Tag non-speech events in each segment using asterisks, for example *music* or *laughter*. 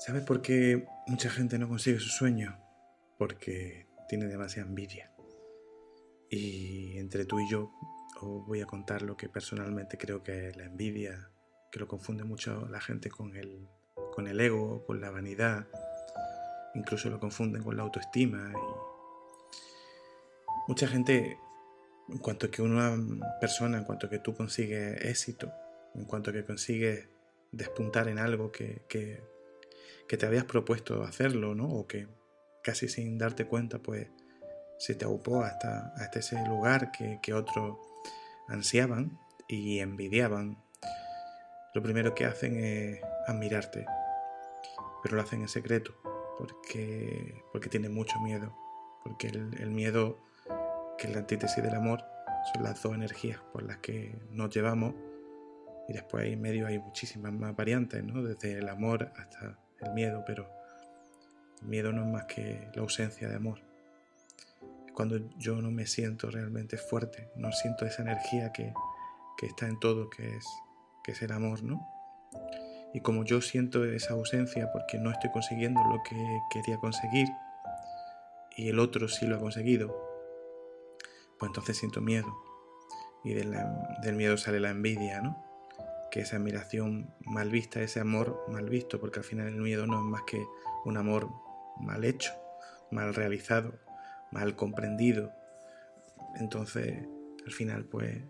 ¿Sabes por qué mucha gente no consigue su sueño? Porque tiene demasiada envidia. Y entre tú y yo os voy a contar lo que personalmente creo que es la envidia, que lo confunde mucho la gente con el, con el ego, con la vanidad, incluso lo confunden con la autoestima. mucha gente, en cuanto que una persona, en cuanto que tú consigues éxito, en cuanto que consigues despuntar en algo que que te habías propuesto hacerlo, ¿no? O que casi sin darte cuenta, pues se te aupó hasta, hasta ese lugar que, que otros ansiaban y envidiaban. Lo primero que hacen es admirarte, pero lo hacen en secreto, porque, porque tienen mucho miedo, porque el, el miedo, que es la antítesis del amor, son las dos energías por las que nos llevamos y después ahí en medio hay muchísimas más variantes, ¿no? Desde el amor hasta el miedo, pero el miedo no es más que la ausencia de amor. Cuando yo no me siento realmente fuerte, no siento esa energía que, está en todo, que es, que es el amor, ¿no? Y como yo siento esa ausencia porque no estoy consiguiendo lo que quería conseguir y el otro sí lo ha conseguido, pues entonces siento miedo. Y del miedo sale la envidia, ¿no? Que esa admiración mal vista, ese amor mal visto, porque al final el miedo no es más que un amor mal hecho, mal realizado, mal comprendido. Entonces, al final, pues,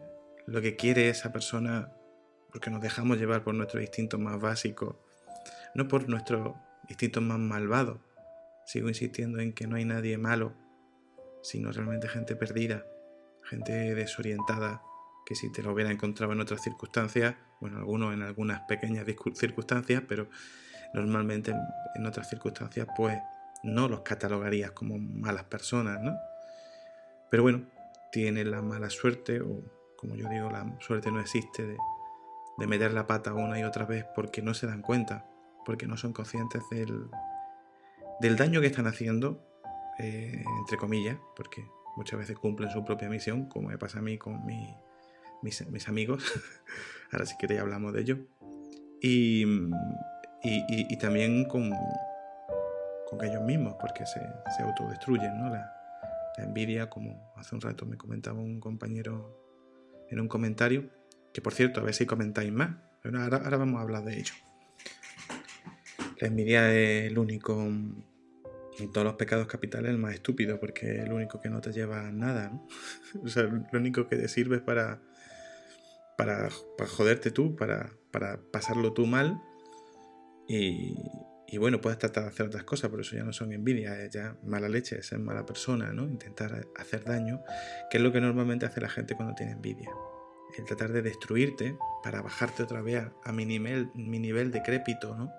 lo que quiere esa persona, porque nos dejamos llevar por nuestros instintos más básicos, no por nuestros instintos más malvados. Sigo insistiendo en que no hay nadie malo, sino realmente gente perdida, gente desorientada, que si te lo hubiera encontrado en otras circunstancias, bueno, algunos en algunas pequeñas circunstancias, pero normalmente en otras circunstancias pues no los catalogarías como malas personas, ¿no? Pero bueno, tienen la mala suerte, o como yo digo, la suerte no existe de, meter la pata una y otra vez porque no se dan cuenta, porque no son conscientes del, del daño que están haciendo, eh, entre comillas, porque muchas veces cumplen su propia misión, como me pasa a mí con mi mis, amigos. *laughs* Ahora si queréis hablamos de ello. Y, y, también con, con ellos mismos, porque se, se autodestruyen, ¿no? La, envidia, como hace un rato me comentaba un compañero en un comentario, que por cierto, a ver si comentáis más. ahora, ahora vamos a hablar de ello. La envidia es el único, en todos los pecados capitales, el más estúpido, porque es el único que no te lleva nada, ¿no? *laughs* o sea, lo único que te sirve es para, para, joderte tú, para, pasarlo tú mal. Y, bueno, puedes tratar de hacer otras cosas, pero eso ya no son envidias, es ya mala leche, es ser mala persona, ¿no? Intentar hacer daño, que es lo que normalmente hace la gente cuando tiene envidia. El tratar de destruirte para bajarte otra vez a, mi, nivel, mi nivel decrépito, ¿no?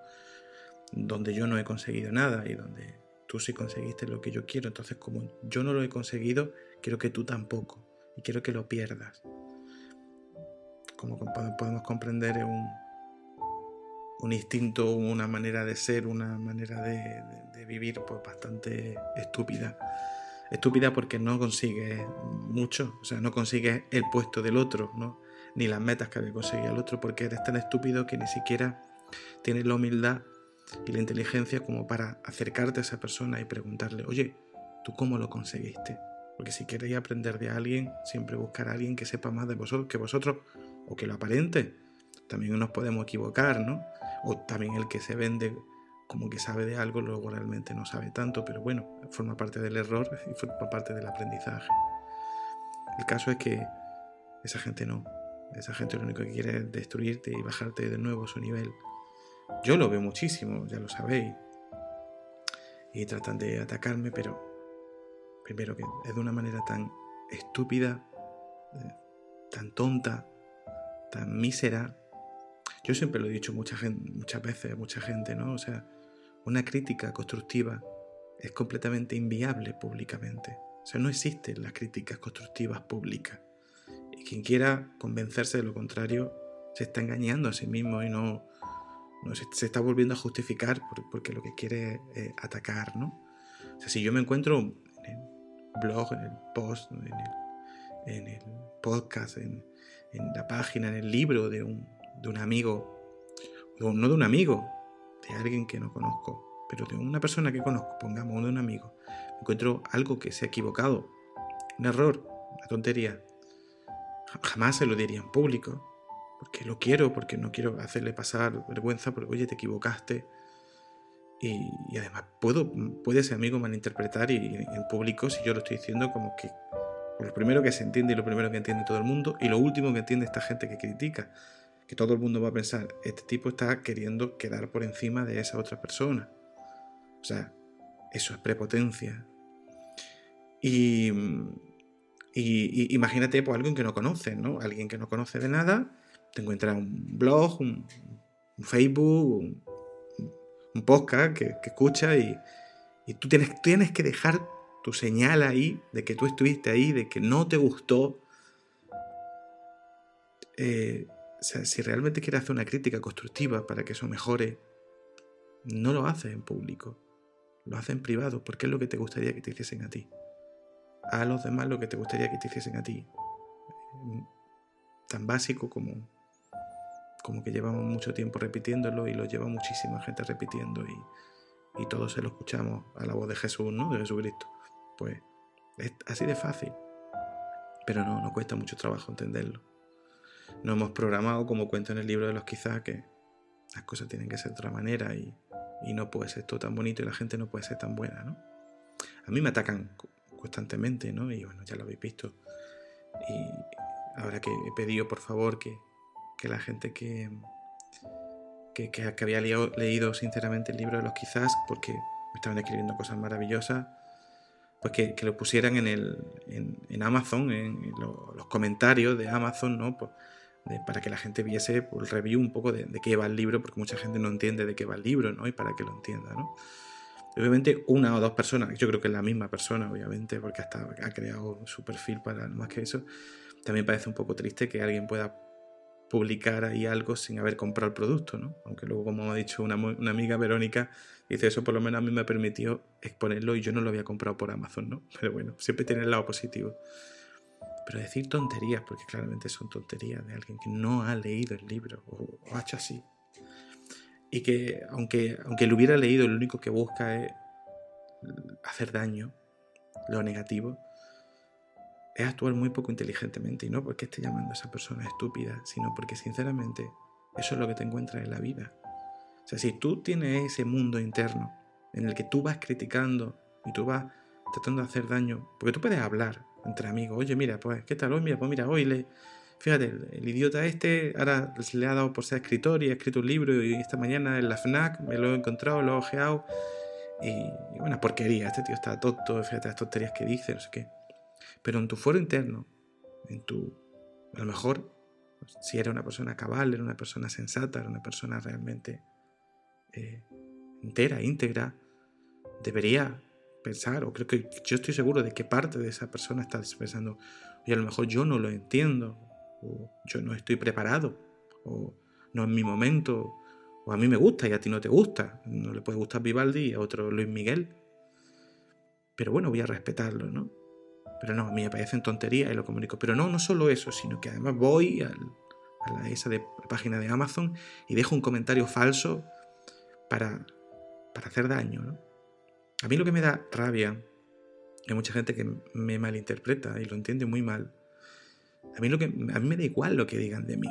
Donde yo no he conseguido nada y donde tú sí conseguiste lo que yo quiero. Entonces, como yo no lo he conseguido, quiero que tú tampoco. Y quiero que lo pierdas como podemos comprender, es un, un instinto, una manera de ser, una manera de, vivir pues bastante estúpida. Estúpida porque no consigues mucho, o sea, no consigues el puesto del otro, ¿no? ni las metas que había conseguido el otro, porque eres tan estúpido que ni siquiera tienes la humildad y la inteligencia como para acercarte a esa persona y preguntarle, oye, ¿tú cómo lo conseguiste? Porque si queréis aprender de alguien, siempre buscar a alguien que sepa más de vosotros que vosotros o que lo aparente. También nos podemos equivocar, ¿no? O también el que se vende como que sabe de algo, luego realmente no sabe tanto, pero bueno, forma parte del error *laughs* y forma parte del aprendizaje. El caso es que esa gente no. Esa gente lo único que quiere es destruirte y bajarte de nuevo a su nivel. Yo lo veo muchísimo, ya lo sabéis. Y tratan de atacarme, pero primero que es de una manera tan estúpida, eh, tan tonta, tan mísera. Yo siempre lo he dicho muchas veces mucha gente, ¿no? O sea, una crítica constructiva es completamente inviable públicamente. O sea, no existen las críticas constructivas públicas. Y quien quiera convencerse de lo contrario se está engañando a sí mismo y no, se, está volviendo a justificar porque lo que quiere es atacar, ¿no? O sea, si yo me encuentro en el blog, en el post, en el, en el podcast, en, en la página, en el libro de un, de un amigo, no de un amigo, de alguien que no conozco, pero de una persona que conozco, pongamos de un amigo, encuentro algo que se ha equivocado, un error, una tontería, jamás se lo diría en público, porque lo quiero, porque no quiero hacerle pasar vergüenza, porque oye, te equivocaste. Y, además puedo, puede ese amigo malinterpretar y, en público si yo lo estoy diciendo como que lo primero que se entiende y lo primero que entiende todo el mundo y lo último que entiende esta gente que critica, que todo el mundo va a pensar, este tipo está queriendo quedar por encima de esa otra persona. O sea, eso es prepotencia. Y, y, imagínate pues alguien que no conoce, ¿no? Alguien que no conoce de nada, te encuentra un blog, un, Facebook, un, podcast que, escucha y, tú tienes, tienes que dejar tu señal ahí de que tú estuviste ahí, de que no te gustó. Eh, si realmente quieres hacer una crítica constructiva para que eso mejore, no lo haces en público, lo haces en privado, porque es lo que te gustaría que te hiciesen a ti a los demás lo que te gustaría que te hiciesen a ti. Tan básico como, como que llevamos mucho tiempo repitiéndolo y lo lleva muchísima gente repitiendo y, y todos se lo escuchamos a la voz de Jesús, ¿no? De Jesucristo. Pues es así de fácil. Pero no, no cuesta mucho trabajo entenderlo. No hemos programado, como cuento en el libro de los quizás, que las cosas tienen que ser de otra manera y, y no puede ser todo tan bonito y la gente no puede ser tan buena, ¿no? A mí me atacan constantemente, ¿no? Y bueno, ya lo habéis visto. Y ahora que he pedido, por favor, que, la gente que, que, había leído, sinceramente el libro de los quizás, porque me estaban escribiendo cosas maravillosas, pues que, lo pusieran en, el, en, Amazon, en, los comentarios de Amazon, ¿no? Pues, para que la gente viese por el review un poco de, de, qué va el libro, porque mucha gente no entiende de qué va el libro, ¿no? Y para que lo entienda, ¿no? Obviamente una o dos personas, yo creo que es la misma persona, obviamente, porque hasta ha creado su perfil para más que eso. También parece un poco triste que alguien pueda publicar ahí algo sin haber comprado el producto, ¿no? Aunque luego, como ha dicho una, amiga, Verónica, dice eso por lo menos a mí me permitió exponerlo y yo no lo había comprado por Amazon, ¿no? *laughs* Pero bueno, siempre tiene el lado positivo. Pero decir tonterías, porque claramente son tonterías de alguien que no ha leído el libro o, o ha hecho así, y que aunque, aunque lo hubiera leído, lo único que busca es hacer daño, lo negativo, es actuar muy poco inteligentemente y no porque esté llamando a esa persona estúpida, sino porque sinceramente eso es lo que te encuentras en la vida. O sea, si tú tienes ese mundo interno en el que tú vas criticando y tú vas tratando de hacer daño, porque tú puedes hablar entre amigos, oye, mira, pues, ¿qué tal hoy? Mira, pues mira, hoy le, Fíjate, el, idiota este ahora se le ha dado por ser escritor y ha escrito un libro y esta mañana en la FNAC me lo he encontrado, lo he ojeado y, bueno, porquería, este tío está tonto, fíjate las tonterías que dice, no sé qué. Pero en tu foro interno, en tu, a lo mejor, si era una persona cabal, era una persona sensata, era una persona realmente eh, entera, íntegra, debería pensar, o creo que yo estoy seguro de que parte de esa persona está pensando, oye, a lo mejor yo no lo entiendo, o yo no estoy preparado, o no es mi momento, o a mí me gusta y a ti no te gusta. No le puede gustar Vivaldi y a otro Luis Miguel. Pero bueno, voy a respetarlo, ¿no? Pero no, a mí me parecen tonterías y lo comunico. Pero no, no solo eso, sino que además voy a la, esa de, página de Amazon y dejo un comentario falso para, para hacer daño. A mí lo que me da rabia, hay mucha gente que me malinterpreta y lo entiende muy mal, a mí, lo que, a mí me da igual lo que digan de mí.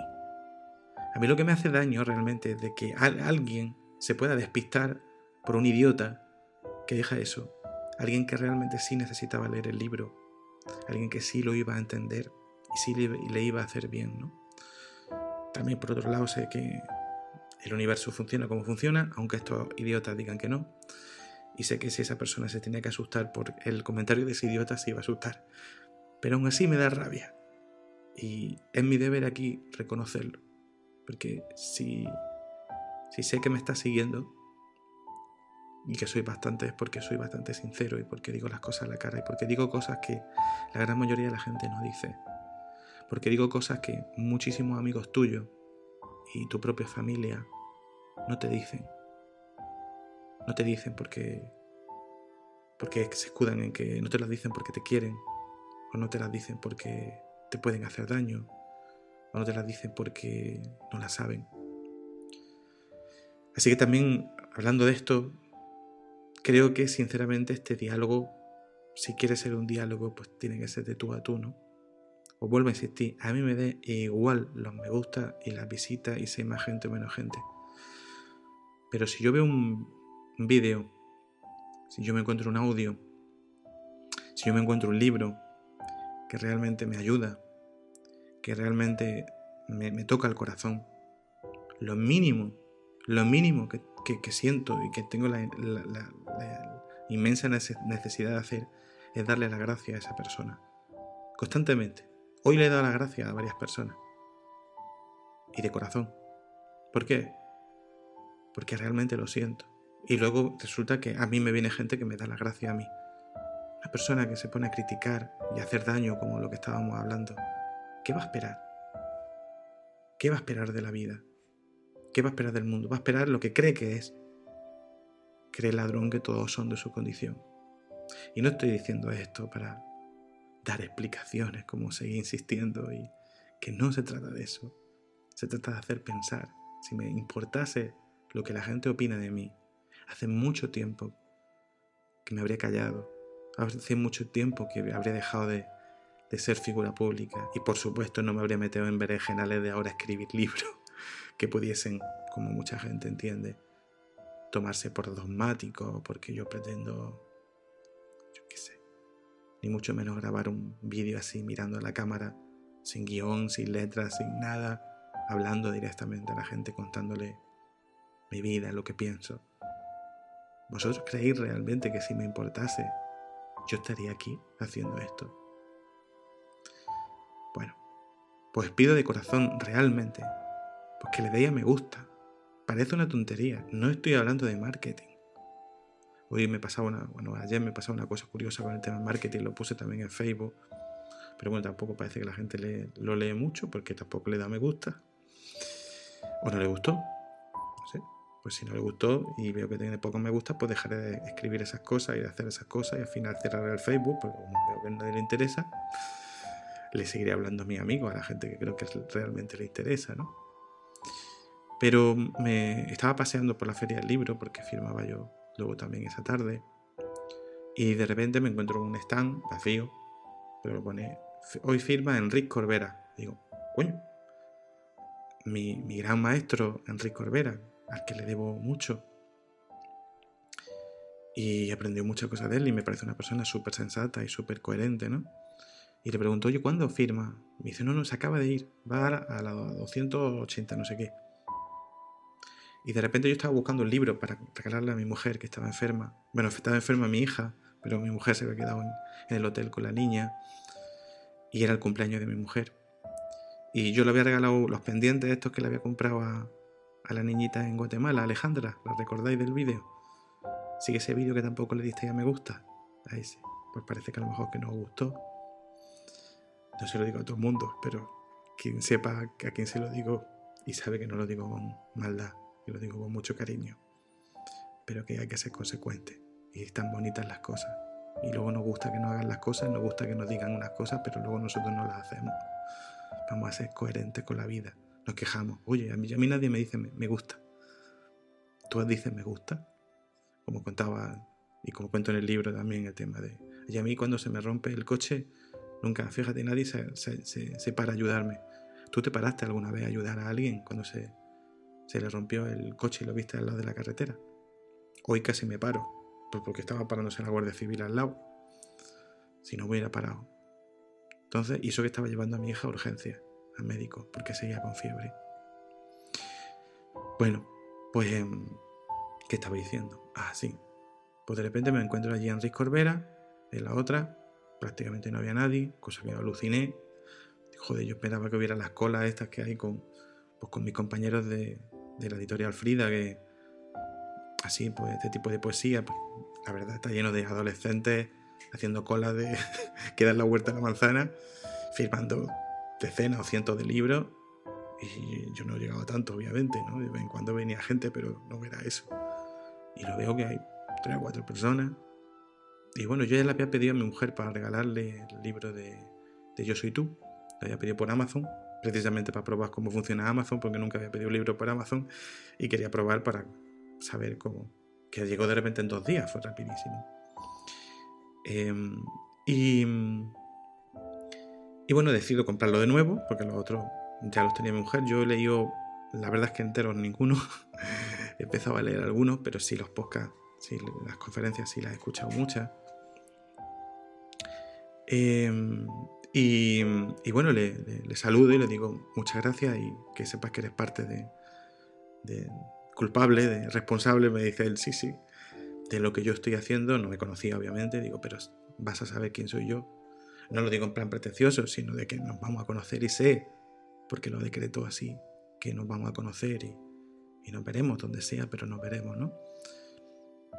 A mí lo que me hace daño realmente es de que alguien se pueda despistar por un idiota que deja eso. Alguien que realmente sí necesitaba leer el libro. Alguien que sí lo iba a entender y sí le, iba a hacer bien. También por otro lado sé que el universo funciona como funciona, aunque estos idiotas digan que no. Y sé que si esa persona se tenía que asustar por el comentario de ese idiota, se iba a asustar. Pero aún así me da rabia. Y es mi deber aquí reconocerlo. Porque si, si sé que me está siguiendo y que soy bastante, es porque soy bastante sincero y porque digo las cosas a la cara y porque digo cosas que la gran mayoría de la gente no dice. Porque digo cosas que muchísimos amigos tuyos y tu propia familia no te dicen. No te dicen porque porque se escudan en que no te las dicen porque te quieren o no te las dicen porque te pueden hacer daño o no te las dicen porque no la saben. Así que también hablando de esto, creo que sinceramente este diálogo, si quiere ser un diálogo, pues tiene que ser de tú a tú, ¿no? Os vuelvo a insistir, a mí me da igual los me gusta y las visitas y si hay más gente o menos gente. Pero si yo veo un, vídeo, si yo me encuentro un audio, si yo me encuentro un libro que realmente me ayuda, que realmente me, toca el corazón, lo mínimo, lo mínimo que, siento y que tengo la inmensa necesidad de hacer es darle la gracia a esa persona. Constantemente. Hoy le he dado las gracias a varias personas. Y de corazón. ¿Por qué? Porque realmente lo siento. Y luego resulta que a mí me viene gente que me da las gracias a mí. Una persona que se pone a criticar y a hacer daño como lo que estábamos hablando. ¿Qué va a esperar? ¿Qué va a esperar de la vida? ¿Qué va a esperar del mundo? Va a esperar lo que cree que es. Cree el ladrón que todos son de su condición. Y no estoy diciendo esto para dar explicaciones, como seguir insistiendo, y que no se trata de eso. Se trata de hacer pensar. Si me importase lo que la gente opina de mí, hace mucho tiempo que me habría callado. Hace mucho tiempo que habría dejado de, de ser figura pública. Y por supuesto no me habría metido en berenjenales de ahora escribir *laughs* libros que pudiesen, como mucha gente entiende, tomarse por dogmático, porque yo pretendo ni mucho menos grabar un vídeo así mirando a la cámara, sin guion, sin letras, sin nada, hablando directamente a la gente, contándole mi vida, lo que pienso. ¿Vosotros creéis realmente que si me importase, yo estaría aquí haciendo esto? Bueno, pues pido de corazón realmente, pues que le deis a me gusta. Parece una tontería, no estoy hablando de marketing. Hoy me pasaba una, bueno, ayer me pasaba una cosa curiosa con el tema del marketing, lo puse también en Facebook, pero bueno, tampoco parece que la gente lo lee mucho porque tampoco le da me gusta. O no le gustó, no sé. Pues si no le gustó y veo que tiene poco me gusta, pues dejaré de escribir esas cosas y de hacer esas cosas y al final cerraré el Facebook, porque como veo que a nadie le interesa, le seguiré hablando a mis amigos, a la gente que creo que realmente le interesa, ¿no? Pero me estaba paseando por la feria del libro porque firmaba yo luego también esa tarde. Y de repente me encuentro un stand vacío, pero lo pone, hoy firma Enrique Corbera. Digo, coño, mi, mi gran maestro Enrique Corbera, al que le debo mucho. Y aprendió muchas cosas de él y me parece una persona súper sensata y súper coherente, ¿no? Y le pregunto, oye, ¿cuándo firma? Me dice, no, no, se acaba de ir, va a, a la 280, no sé qué. Y de repente yo estaba buscando un libro para regalarle a mi mujer que estaba enferma. Bueno, estaba enferma mi hija, pero mi mujer se había quedado en, el hotel con la niña. Y era el cumpleaños de mi mujer. Y yo le había regalado los pendientes estos que le había comprado a, la niñita en Guatemala, Alejandra. ¿La recordáis del vídeo? Sigue ese vídeo que tampoco le diste a me gusta. A ese. Pues parece que a lo mejor que no os gustó. No se lo digo a todo el mundo, pero quien sepa a quién se lo digo y sabe que no lo digo con maldad lo digo con mucho cariño, pero que hay que ser consecuente. Y están bonitas las cosas. Y luego nos gusta que nos hagan las cosas, nos gusta que nos digan unas cosas, pero luego nosotros no las hacemos. Vamos a ser coherentes con la vida. Nos quejamos. Oye, a mí, a mí nadie me dice me, gusta. Tú dices me gusta. Como contaba y como cuento en el libro también el tema de... Y a mí cuando se me rompe el coche, nunca, fíjate, nadie se, se, se para ayudarme. ¿Tú te paraste alguna vez a ayudar a alguien cuando se, se le rompió el coche y lo viste al lado de la carretera. Hoy casi me paro, pues porque estaba parándose la Guardia Civil al lado. Si no hubiera parado. Entonces, y eso que estaba llevando a mi hija a urgencia, al médico, porque seguía con fiebre. Bueno, pues, em, ¿qué estaba diciendo? Ah, sí. Pues de repente me encuentro allí Enrique Corbera, en la otra, prácticamente no había nadie, cosa que aluciné. Joder, yo esperaba que hubiera las colas estas que hay con, pues, con mis compañeros de, de la editorial Frida, que así, pues este tipo de poesía, pues, la verdad está lleno de adolescentes haciendo cola de *laughs* que dan la vuelta a la manzana, firmando decenas o cientos de libros. Y yo no he llegado a tanto, obviamente, ¿no? De vez en cuando venía gente, pero no era eso. Y lo veo que hay tres o cuatro personas. Y bueno, yo ya le había pedido a mi mujer para regalarle el libro de, de Yo Soy Tú. Lo había pedido por Amazon precisamente para probar cómo funciona Amazon, porque nunca había pedido un libro por Amazon y quería probar para saber cómo. Que llegó de repente en dos días, fue rapidísimo. Em, y, y bueno, decido comprarlo de nuevo, porque los otros ya los tenía mi mujer. Yo he leído, la verdad es que enteros ninguno. *laughs* he empezado a leer algunos, pero sí los podcasts, sí las conferencias, sí las he escuchado muchas. Y, bueno, le, saludo y le digo muchas gracias y que sepas que eres parte de, culpable, de responsable. Me dice él, sí, sí, de lo que yo estoy haciendo. No me conocía, obviamente. Digo, pero vas a saber quién soy yo. No lo digo en plan pretencioso, sino de que nos vamos a conocer y sé, porque lo decreto así, que nos vamos a conocer y nos veremos donde sea, pero nos veremos, ¿no?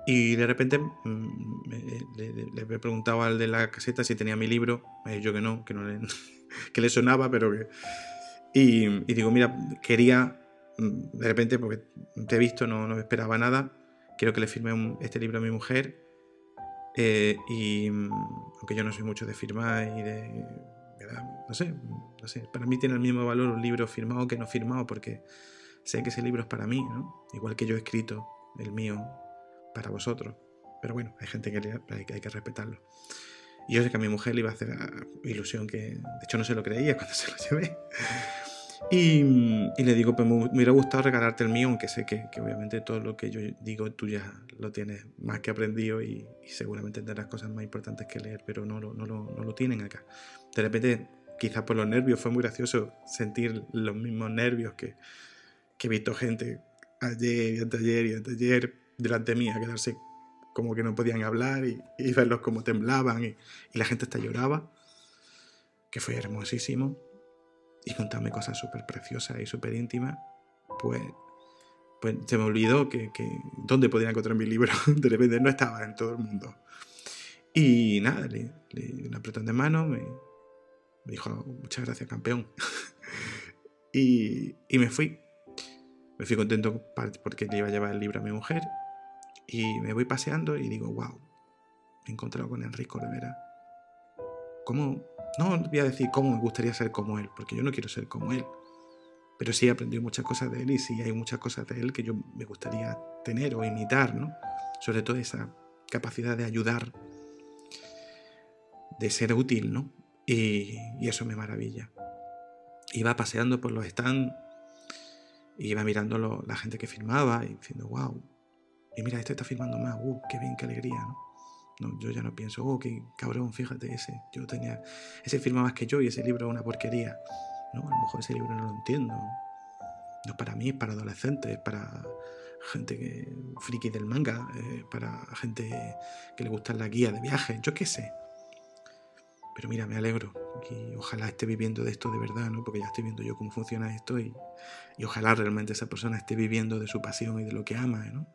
Y de repente mm, le, he preguntado al de la caseta si tenía mi libro. Me ha dicho que no, que, no le, *laughs* que le sonaba, pero que. Y, digo, mira, quería, mm, de repente, porque te he visto, no, no esperaba nada. Quiero que le firme este libro a mi mujer. Eh, y mm, aunque yo no soy mucho de firmar y de. No sé, no sé. Para mí tiene el mismo valor un libro firmado que no firmado, porque sé que ese libro es para mí, ¿no? Igual que yo he escrito el mío para vosotros. Pero bueno, hay gente que hay, que respetarlo. Y yo sé que a mi mujer le iba a hacer ilusión que, de hecho, no se lo creía *laughs* cuando se lo llevé. Y, le digo, pues me, hubiera gustado regalarte el mío, aunque sé que, obviamente todo lo que yo digo tú ya lo tienes más que aprendido y, seguramente tendrás cosas más importantes que leer, pero no lo, no, lo, tienen acá. De repente, quizás por los nervios, fue muy gracioso sentir los mismos nervios que, que he visto gente ayer y anteayer y anteayer delante mía, quedarse como que no podían hablar y, verlos como temblaban y, la gente hasta lloraba, que fue hermosísimo, y contarme cosas súper preciosas y súper íntimas, pues, pues se me olvidó que, dónde podía encontrar mi libro, *laughs* de repente no estaba en todo el mundo. Y nada, le, le un apretón de mano, me, me dijo, muchas gracias campeón, *laughs* y, y me fui. Me fui contento porque le iba a llevar el libro a mi mujer y me voy paseando y digo, wow, me he encontrado con Enrico Rivera. ¿Cómo? No voy a decir cómo me gustaría ser como él, porque yo no quiero ser como él. Pero sí he aprendido muchas cosas de él y sí hay muchas cosas de él que yo me gustaría tener o imitar, ¿no? Sobre todo esa capacidad de ayudar, de ser útil, ¿no? Y, eso me maravilla. Iba paseando por los stands, iba mirando la gente que filmaba y diciendo, wow, y mira, este está firmando más, uh, qué bien, qué alegría, ¿no? ¿no? Yo ya no pienso, oh, qué cabrón, fíjate ese. Yo tenía, ese firma más que yo y ese libro es una porquería. No, a lo mejor ese libro no lo entiendo. No para mí, es para adolescentes, para gente que friki del manga, eh, para gente que le gusta la guía de viajes, yo qué sé. Pero mira, me alegro y ojalá esté viviendo de esto de verdad, ¿no? Porque ya estoy viendo yo cómo funciona esto y, y ojalá realmente esa persona esté viviendo de su pasión y de lo que ama, ¿no?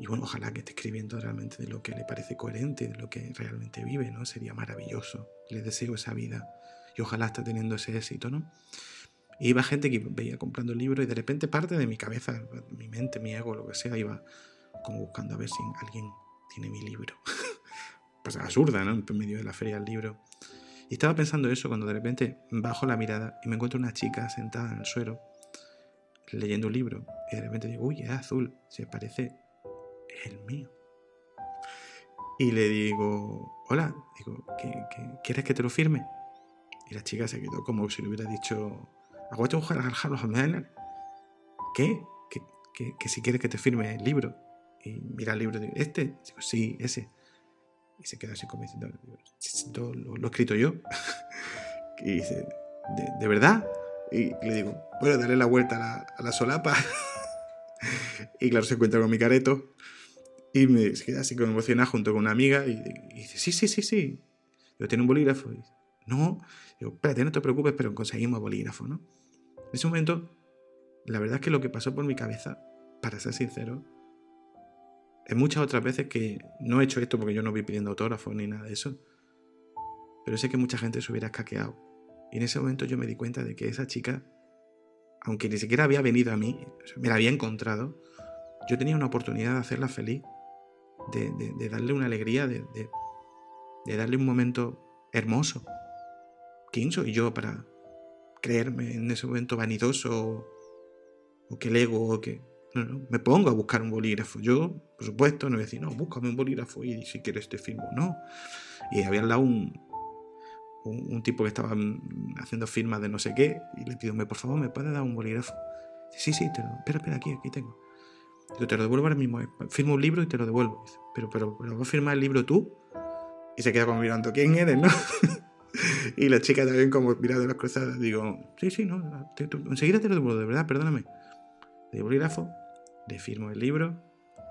Y bueno, ojalá que esté escribiendo realmente de lo que le parece coherente, de lo que realmente vive, ¿no? Sería maravilloso. Le deseo esa vida. Y ojalá esté teniendo ese éxito, ¿no? Iba gente que veía comprando el libro y de repente parte de mi cabeza, mi mente, mi ego, lo que sea, iba como buscando a ver si alguien tiene mi libro. *laughs* pues absurda. En medio de la feria del libro. Y estaba pensando eso cuando de repente bajo la mirada y me encuentro una chica sentada en el suelo leyendo un libro. Y de repente digo, uy, es azul, se parece el mío. Y le digo, hola, digo, quieres que te lo firme? Y la chica se quedó como si le hubiera dicho, ¿qué? ¿Qué? Que, que si quieres que te firme el libro. Y mira el libro, digo, ¿este? Digo, sí, ese. Y se queda así como diciendo, lo, lo he escrito yo. *laughs* y dice, ¿De, verdad? Y le digo, bueno, darle la vuelta a la, solapa. *laughs* y claro, se encuentra con mi careto. Y me queda así como emocionada junto con una amiga y, dice, sí, sí, sí, sí. Yo ¿tiene un bolígrafo? Y, no. Digo, espérate, no te preocupes, pero conseguimos bolígrafo, ¿no? En ese momento, la verdad es que lo que pasó por mi cabeza, para ser sincero, es muchas otras veces que no he hecho esto porque yo no voy pidiendo autógrafos ni nada de eso, pero sé que mucha gente se hubiera escaqueado. Y en ese momento yo me di cuenta de que esa chica, aunque ni siquiera había venido a mí, me la había encontrado, yo tenía una oportunidad de hacerla feliz de, darle una alegría, de, darle un momento hermoso. ¿Quién soy yo para creerme en ese momento vanidoso o que el ego o que No, no, me pongo a buscar un bolígrafo. Yo, por supuesto, no voy a decir, no, búscame un bolígrafo y si quieres te firmo. No. Y había al lado un, un, tipo que estaba haciendo firmas de no sé qué y le pido, por favor, ¿me puedes dar un bolígrafo? Sí, sí, te lo, espera, espera, aquí, aquí tengo. Digo, te lo devuelvo ahora mismo. Eh, firmo un libro y te lo devuelvo. pero, pero, pero, ¿vas a firmar el libro tú? Y se queda como mirando, ¿quién eres, no? *laughs* y la chica también como mirando las cruzadas. Digo, sí, sí, no, enseguida te lo devuelvo, de verdad, perdóname. Le bolígrafo, le firmo el libro,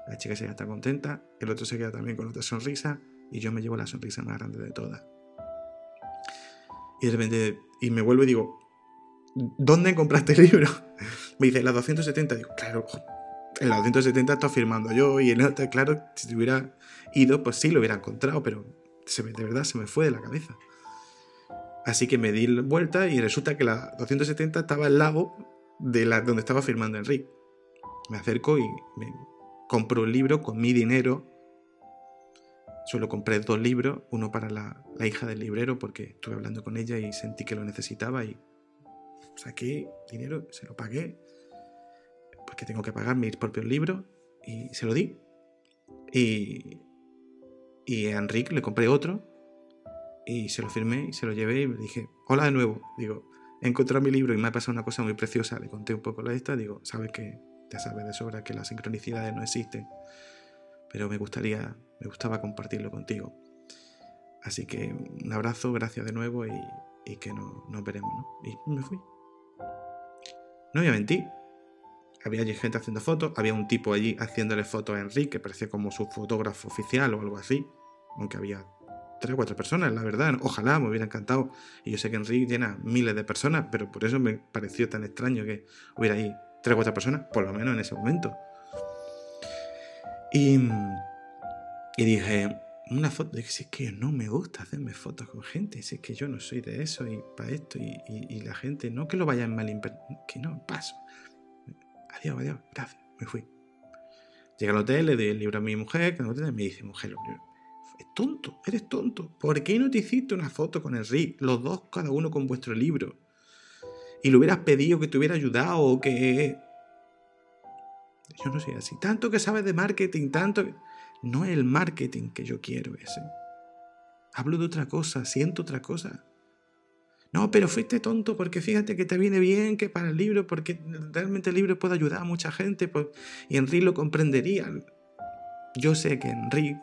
la chica se queda tan contenta, el otro se queda también con otra sonrisa y yo me llevo la sonrisa más grande de todas. Y de repente, y me vuelvo y digo, ¿dónde compraste el libro? *laughs* Me dice, la 270. Digo, claro, en la 270 estoy firmando yo y en otra, claro, si te hubiera ido, pues sí lo hubiera encontrado, pero se de verdad se me fue de la cabeza. Así que me di vuelta y resulta que la 270 estaba al lado de la, donde estaba firmando Enrique. Me acerco y me compro un libro con mi dinero. Solo compré dos libros, uno para la, hija del librero porque estuve hablando con ella y sentí que lo necesitaba y saqué dinero, se lo pagué, porque tengo que pagar mis propios libros y se lo di. Y, y a Enrique le compré otro y se lo firmé y se lo llevé y me dije, hola de nuevo. Digo, he encontrado mi libro y me ha pasado una cosa muy preciosa. Le conté un poco la esta, digo, sabes que ya sabes de sobra que las sincronicidades no existen, pero me gustaría, me gustaba compartirlo contigo. Así que un abrazo, gracias de nuevo y, que nos veremos, ¿no? Y me fui. No voy a mentir. Había allí gente haciendo fotos, había un tipo allí haciéndole fotos a Enrique, que parecía como su fotógrafo oficial o algo así, aunque había tres o cuatro personas, la verdad. Ojalá, me hubiera encantado. Y yo sé que Enrique llena miles de personas, pero por eso me pareció tan extraño que hubiera ahí tres o cuatro personas, por lo menos en ese momento. Y, y dije, una foto, dije, si es que no me gusta hacerme fotos con gente, si es que yo no soy de eso y para esto, y, y, la gente, no que lo vayan mal, que no, paso. Adiós, adiós, gracias, me fui. Llegué al hotel, le doy el libro a mi mujer, que me dice, mujer, es tonto, eres tonto. ¿Por qué no te hiciste una foto con Rick? Los dos, cada uno con vuestro libro. Y le hubieras pedido que te hubiera ayudado o que... Yo no sé así. Tanto que sabes de marketing, tanto. No es el marketing que yo quiero ese. Hablo de otra cosa, siento otra cosa. No, pero fuiste tonto porque fíjate que te viene bien que para el libro, porque realmente el libro puede ayudar a mucha gente pues, y Enrique lo comprendería. Yo sé que Enrique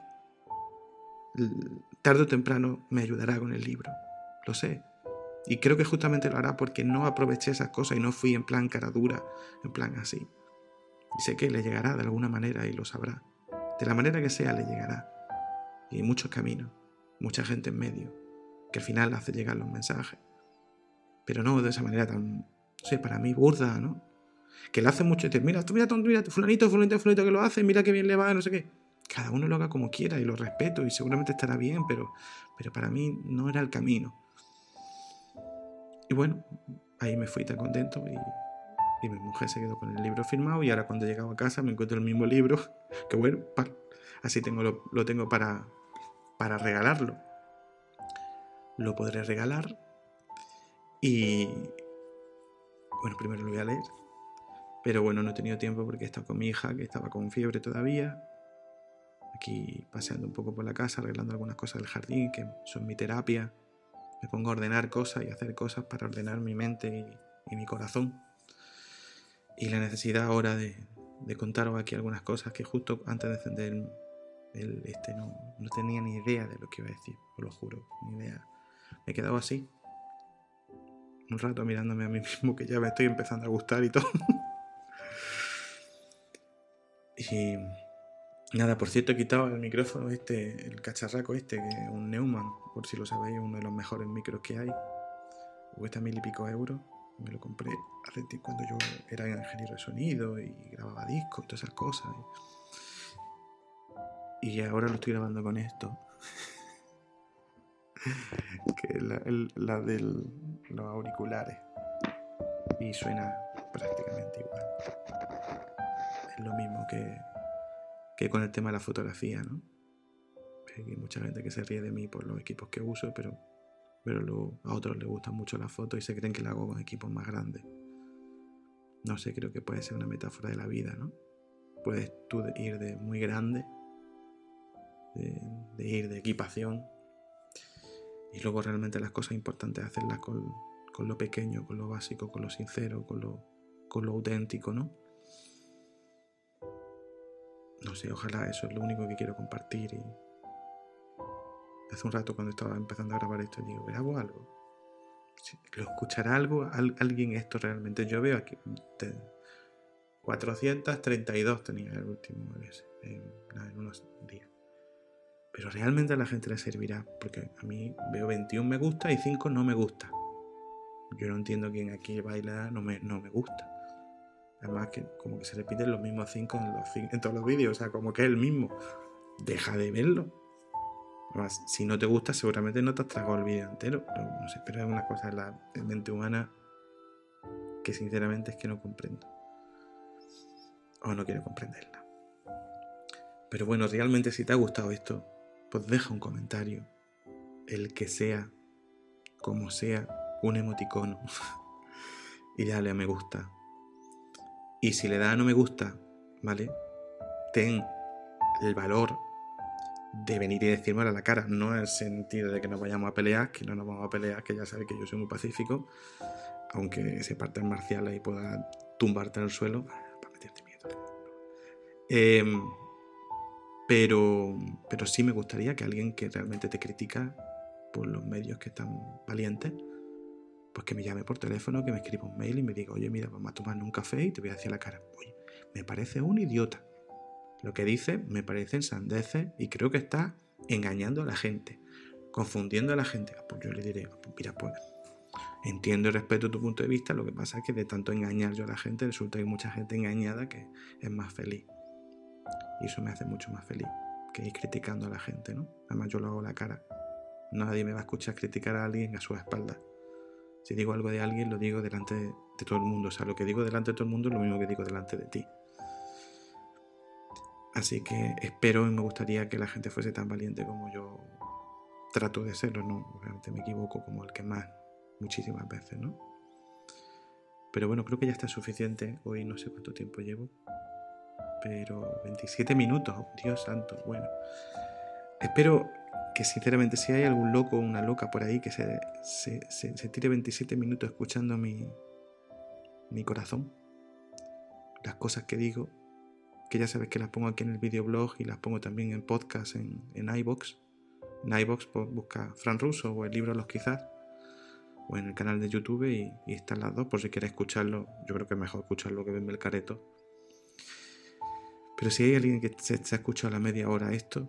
tarde o temprano me ayudará con el libro. Lo sé. Y creo que justamente lo hará porque no aproveché esas cosas y no fui en plan cara dura, en plan así. Y sé que le llegará de alguna manera y lo sabrá. De la manera que sea, le llegará. Y hay muchos caminos, mucha gente en medio, que al final hace llegar los mensajes. Pero no de esa manera tan, no sé, para mí burda, ¿no? Que le hace mucho y mira, mira, mira, fulanito, fulanito, fulanito que lo hace, mira qué bien le va, no sé qué cada uno lo haga como quiera y lo respeto y seguramente estará bien, pero, pero para mí no era el camino. Y bueno, ahí me fui tan contento y, mi mujer se quedó con el libro firmado y ahora cuando llegaba a casa me encuentro el mismo libro, *laughs* que bueno, así tengo, lo, tengo para, para regalarlo. Lo podré regalar y bueno, primero lo voy a leer. Pero bueno, no he tenido tiempo porque he estado con mi hija que estaba con fiebre todavía aquí paseando un poco por la casa, arreglando algunas cosas del jardín, que son mi terapia. Me pongo a ordenar cosas y hacer cosas para ordenar mi mente y, mi corazón. Y la necesidad ahora de, contaros aquí algunas cosas que justo antes de encender el, este no, no, tenía ni idea de lo que iba a decir, os lo juro, ni idea. Me he quedado así, un rato mirándome a mí *laughs* mismo que ya me estoy empezando a gustar y todo. *laughs* y Nada, por cierto, he quitado el micrófono este, el cacharraco este, que es un Neumann, por si lo sabéis, uno de los mejores micros que hay. Cuesta mil y pico euros. Me lo compré hace cuando yo era ingeniero de sonido y grababa discos y todas esas cosas. Y ahora lo estoy grabando con esto. *laughs* que es la, la de los auriculares. Y suena prácticamente igual. Es lo mismo que que con el tema de la fotografía, ¿no? Hay mucha gente que se ríe de mí por los equipos que uso, pero, pero a otros les gustan mucho las fotos y se creen que las hago con equipos más grandes. no sé, creo que puede ser una metáfora de la vida, ¿no? Puedes tú ir de muy grande, de, ir de equipación, y luego realmente las cosas importantes hacerlas con, con, lo pequeño, con lo básico, con lo sincero, con lo, con lo auténtico, ¿no? No sé, ojalá eso es lo único que quiero compartir y hace un rato cuando estaba empezando a grabar esto digo, grabo algo. ¿Lo escuchará algo? ¿Alguien esto realmente? Yo veo aquí 432 tenía el último en, en unos días. Pero realmente a la gente le servirá, porque a mí veo 21 me gusta y 5 no me gusta. Yo no entiendo quién aquí baila no me, no me gusta. Además que como que se repiten los mismos 5 en, en todos los vídeos, o sea, como que es el mismo. Deja de verlo. Además, si no te gusta, seguramente no te has tragado el vídeo entero. No, sé, pero es una cosa de la mente humana que sinceramente es que no comprendo. O no quiero comprenderla. Pero bueno, realmente si te ha gustado esto, pues deja un comentario. El que sea, como sea, un emoticono. *laughs* y dale a me gusta. Y si le da no me gusta, ¿vale? Ten el valor de venir y decirme a la cara, no en el sentido de que nos vayamos a pelear, que no nos vamos a pelear, que ya sabes que yo soy muy pacífico, aunque se parte en marcial y pueda tumbarte en el suelo, para meterte miedo. Em, pero, pero sí me gustaría que alguien que realmente te critica por los medios que están valientes, pues que me llame por teléfono, que me escriba un mail y me diga, oye, mira, vamos a tomar un café y te voy a decir la cara. Oye, me parece un idiota lo que dice me parece ensandeces y creo que está engañando a la gente, confundiendo a la gente. Ah, pues yo le diré, ah, pues mira, pues entiendo y respeto tu punto de vista, lo que pasa es que de tanto engañar yo a la gente, resulta que hay mucha gente engañada que es más feliz. Y eso me hace mucho más feliz que ir criticando a la gente, ¿no? Además yo lo hago la cara. Nadie me va a escuchar criticar a alguien a su espalda. Si digo algo de alguien, lo digo delante de todo el mundo. O sea, lo que digo delante de todo el mundo es lo mismo que digo delante de ti. Así que espero y me gustaría que la gente fuese tan valiente como yo trato de serlo, ¿no? Realmente me equivoco como el que más, muchísimas veces, ¿no? Pero bueno, creo que ya está suficiente. Hoy no sé cuánto tiempo llevo. Pero 27 minutos, Dios santo. Bueno, espero que sinceramente si hay algún loco o una loca por ahí que se, se, tire 27 minutos escuchando mi, mi corazón, las cosas que digo, que ya sabes que las pongo aquí en el videoblog y las pongo también en podcast en, en iBox. En iBox pues, busca Fran Russo o el libro Los Quizás o en el canal de YouTube y, están las dos por si quieres escucharlo. Yo creo que es mejor escucharlo que verme el careto. Pero si hay alguien que se, ha escuchado a la media hora esto,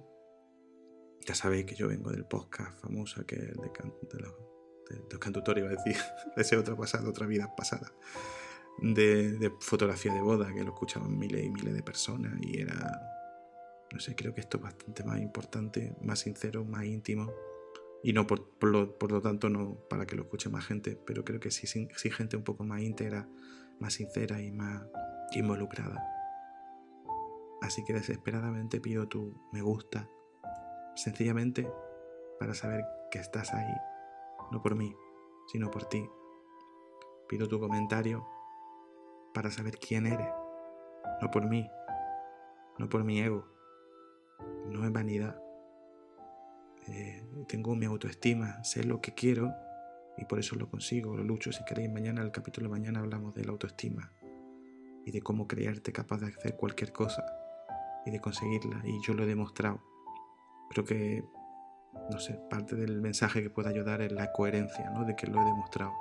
ya sabéis que yo vengo del podcast famoso que es el de, de, los, de, los iba a decir, de *laughs* ese otro pasado, otra vida pasada. De, fotografía de boda, que lo escuchaban miles y miles de personas y era, no sé, creo que esto es bastante más importante, más sincero, más íntimo. Y no por, lo, por lo, tanto no para que lo escuche más gente, pero creo que sí, sí gente un poco más íntegra, más sincera y más involucrada. Así que desesperadamente pido tu me gusta, sencillamente para saber que estás ahí, no por mí, sino por ti. Pido tu comentario para saber quién eres. No por mí, no por mi ego, no es vanidad. Eh, tengo mi autoestima, sé lo que quiero y por eso lo consigo, lo lucho. Si queréis, mañana, el capítulo mañana hablamos de la autoestima y de cómo creerte capaz de hacer cualquier cosa y de conseguirla. Y yo lo he demostrado. Creo que, no sé, parte del mensaje que pueda ayudar es la coherencia, ¿no? De que lo he demostrado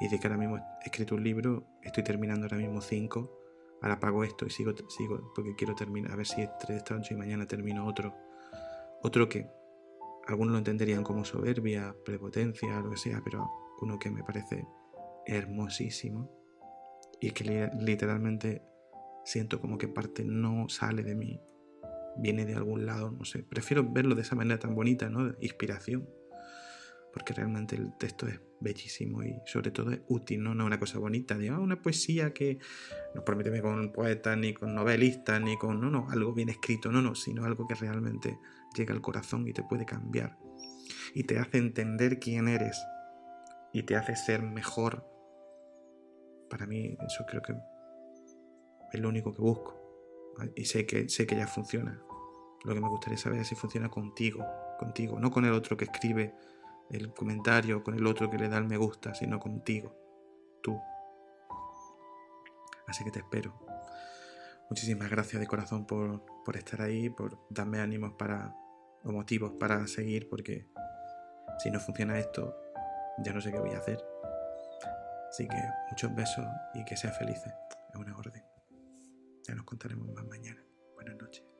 y de que ahora mismo he escrito un libro, estoy terminando ahora mismo cinco, ahora pago esto y sigo, sigo porque quiero terminar, a ver si entre esta noche y mañana termino otro. Otro que algunos lo entenderían como soberbia, prepotencia, lo que sea, pero uno que me parece hermosísimo y que literalmente siento como que parte no sale de mí, viene de algún lado, no sé. Prefiero verlo de esa manera tan bonita, ¿no? inspiración porque realmente el texto es bellísimo y sobre todo es útil, no, no una cosa bonita de ah, una poesía que no permíteme con poetas, ni con novelistas, ni con, no, no, algo bien escrito, no, no, sino algo que realmente llega al corazón y te puede cambiar y te hace entender quién eres y te hace ser mejor Para mí eso creo que es lo único que busco. Y sé que, sé que ya funciona. Lo que me gustaría saber es si funciona contigo, contigo, no con el otro que escribe el comentario, con el otro que le da el me gusta, sino contigo, tú. Así que te espero. Muchísimas gracias de corazón por, por estar ahí, por darme ánimos para, o motivos para seguir, porque si no funciona esto, ya no sé qué voy a hacer. Así que muchos besos y que seas felices. Es una orden. Ya nos contaremos más mañana. Buenas noches.